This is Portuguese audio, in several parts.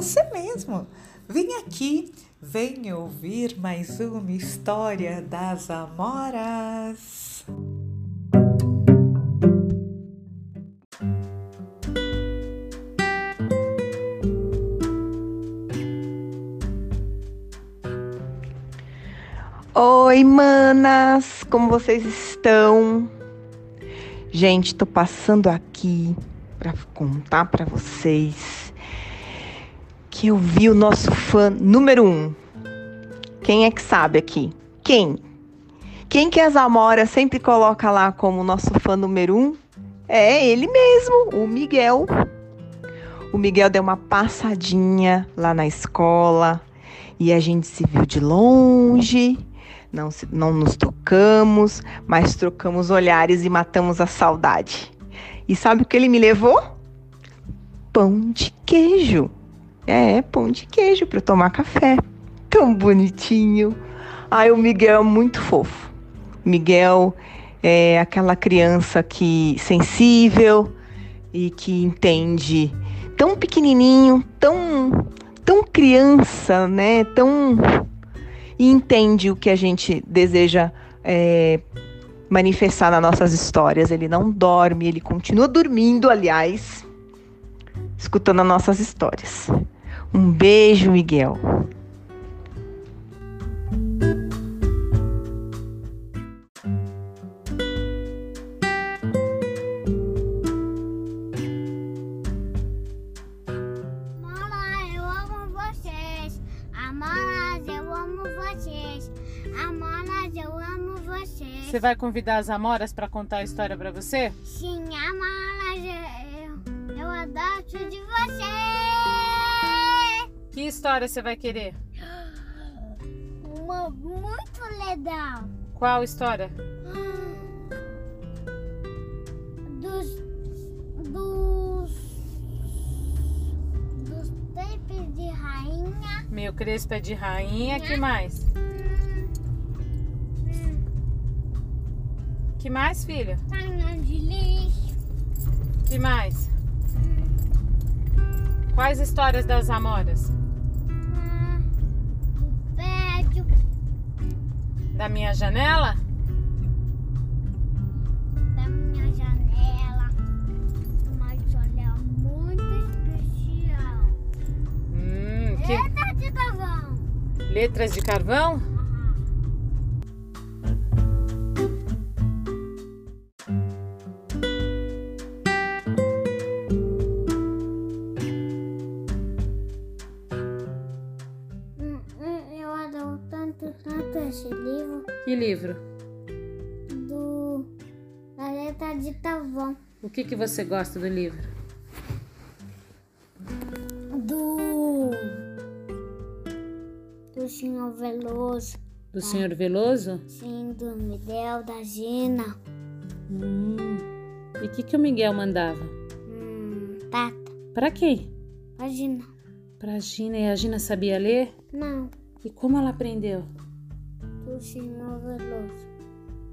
você mesmo. Vem aqui, vem ouvir mais uma história das Amoras. Oi, manas! Como vocês estão? Gente, tô passando aqui para contar para vocês que eu vi o nosso fã número um. Quem é que sabe aqui? Quem? Quem que as Amora sempre coloca lá como nosso fã número um? É ele mesmo, o Miguel. O Miguel deu uma passadinha lá na escola e a gente se viu de longe não, não nos tocamos, mas trocamos olhares e matamos a saudade. E sabe o que ele me levou? Pão de queijo. É, pão de queijo para tomar café. Tão bonitinho. Ai, o Miguel é muito fofo. Miguel é aquela criança que sensível e que entende tão pequenininho, tão tão criança, né? Tão e entende o que a gente deseja é, manifestar nas nossas histórias. Ele não dorme, ele continua dormindo, aliás, escutando as nossas histórias. Um beijo, Miguel. Você vai convidar as Amoras para contar a história para você? Sim, história você vai querer? Uma muito legal. Qual história? Dos dos dos tapes de rainha. Meu crespo é de rainha, que mais? Que mais, filha? Caminhão de lixo. Que mais? Quais histórias das Amoras? Da minha janela? Da minha janela. Uma janela muito especial. Hum, que... Letras de carvão. Letras de carvão? Que livro? Do da letra de Tavão. O que que você gosta do livro? Do do Senhor Veloso. Do Senhor Veloso? Sim, do Miguel, da Gina. Hum. E o que que o Miguel mandava? Hum, tata. Para quem? Pra Gina. Pra Gina. E a Gina sabia ler? Não. E como ela aprendeu? Do Senhor Veloso.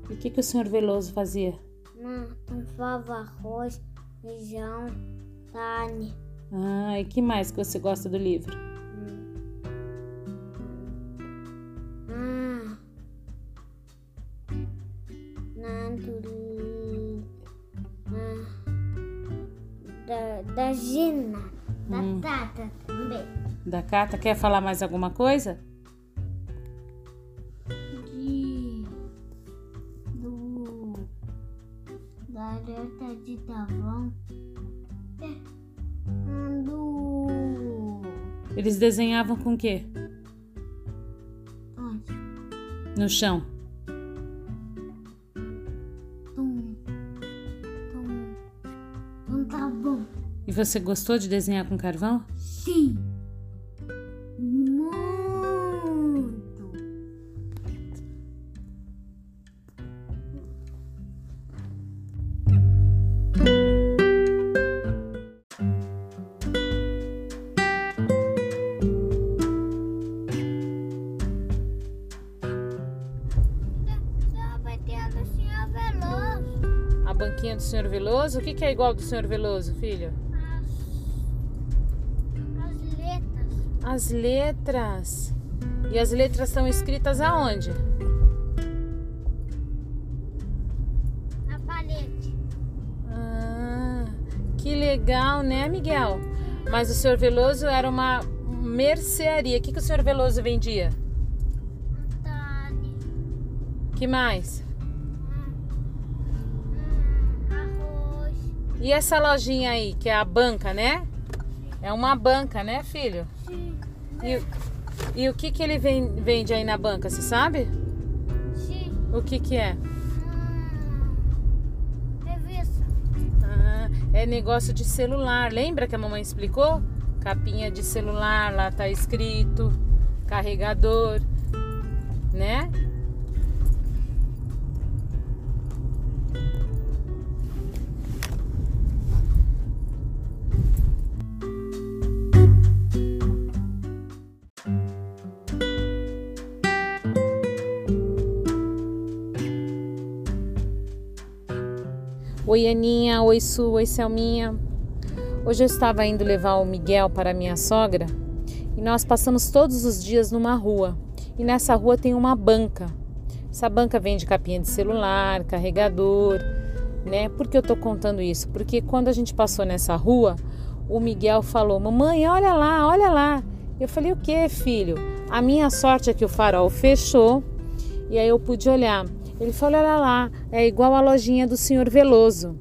E o que, que o Senhor Veloso fazia? Não, fava arroz, feijão, carne. Ah, e que mais que você gosta do livro? Ah. do, ah, da, da Gina, da hum. Tata também. Da Cata, quer falar mais alguma coisa? Letra de Tavão. É, do. Eles desenhavam com o quê? Onde? No chão. Tum. Tum. Tum tá bom. E você gostou de desenhar com carvão? Sim. Do Senhor Veloso. O que, que é igual do Senhor Veloso, filho? As, as letras. as letras. E as letras estão escritas aonde? Na parede. Ah, que legal, né, Miguel? Mas o senhor Veloso era uma mercearia. O que, que o senhor Veloso vendia? Antônio. Que mais? E essa lojinha aí, que é a banca, né? É uma banca, né, filho? Sim. E, o- e o que, que ele ven- vende aí na banca, você sabe? Sim. O que, que é? Hum, revista. Ah, é negócio de celular. Lembra que a mamãe explicou? Capinha de celular, lá tá escrito carregador, né? Oi, Aninha. Oi, Su. Oi, Selminha. Hoje eu estava indo levar o Miguel para minha sogra e nós passamos todos os dias numa rua. E nessa rua tem uma banca. Essa banca vende capinha de celular, carregador, né? Por que eu tô contando isso? Porque quando a gente passou nessa rua, o Miguel falou: Mamãe, olha lá, olha lá. Eu falei: O que, filho? A minha sorte é que o farol fechou e aí eu pude olhar. Ele falou: Olha lá, é igual a lojinha do senhor Veloso.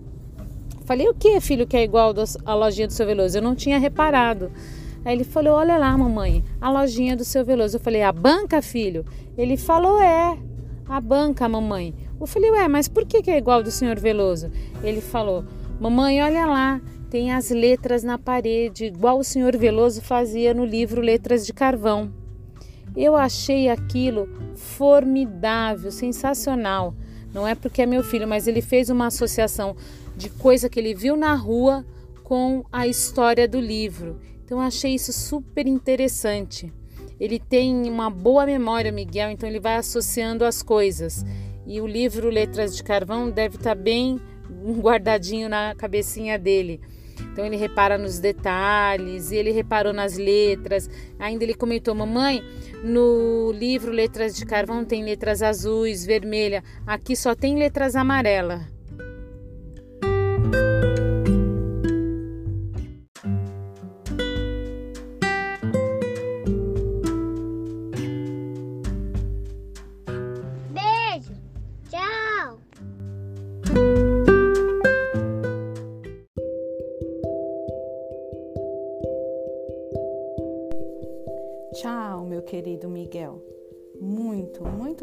Falei, o que, filho, que é igual a lojinha do seu Veloso? Eu não tinha reparado. Aí ele falou, olha lá, mamãe, a lojinha do seu Veloso. Eu falei, a banca, filho? Ele falou, é, a banca, mamãe. Eu falei, ué, mas por que, que é igual do senhor Veloso? Ele falou, mamãe, olha lá, tem as letras na parede, igual o senhor Veloso fazia no livro Letras de Carvão. Eu achei aquilo formidável, sensacional. Não é porque é meu filho, mas ele fez uma associação de coisa que ele viu na rua com a história do livro. Então eu achei isso super interessante. Ele tem uma boa memória, Miguel, então ele vai associando as coisas. E o livro Letras de Carvão deve estar bem guardadinho na cabecinha dele. Então ele repara nos detalhes, ele reparou nas letras. Ainda ele comentou: Mamãe, no livro Letras de Carvão tem letras azuis, vermelha. Aqui só tem letras amarelas.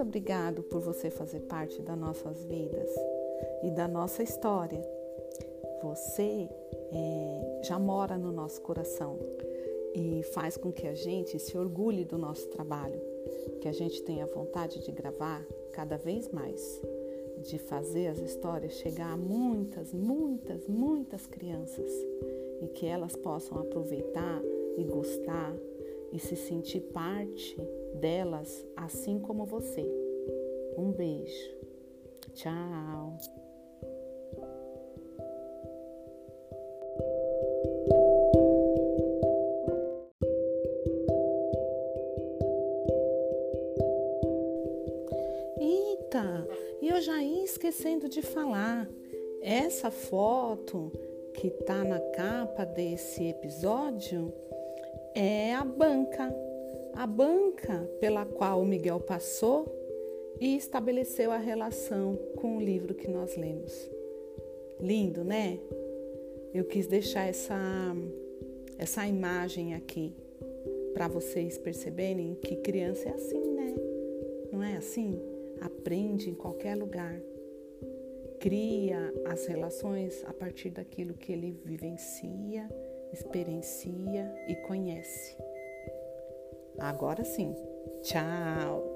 Muito, obrigado por você fazer parte das nossas vidas e da nossa história. Você é, já mora no nosso coração e faz com que a gente se orgulhe do nosso trabalho, que a gente tenha vontade de gravar cada vez mais, de fazer as histórias chegar a muitas, muitas, muitas crianças e que elas possam aproveitar e gostar e se sentir parte delas, assim como você. Um beijo. Tchau. Eita, e eu já ia esquecendo de falar. Essa foto que tá na capa desse episódio é a banca, a banca pela qual o Miguel passou e estabeleceu a relação com o livro que nós lemos. Lindo, né? Eu quis deixar essa essa imagem aqui para vocês perceberem que criança é assim, né? Não é assim? Aprende em qualquer lugar. Cria as relações a partir daquilo que ele vivencia, experiencia e conhece. Agora sim. Tchau.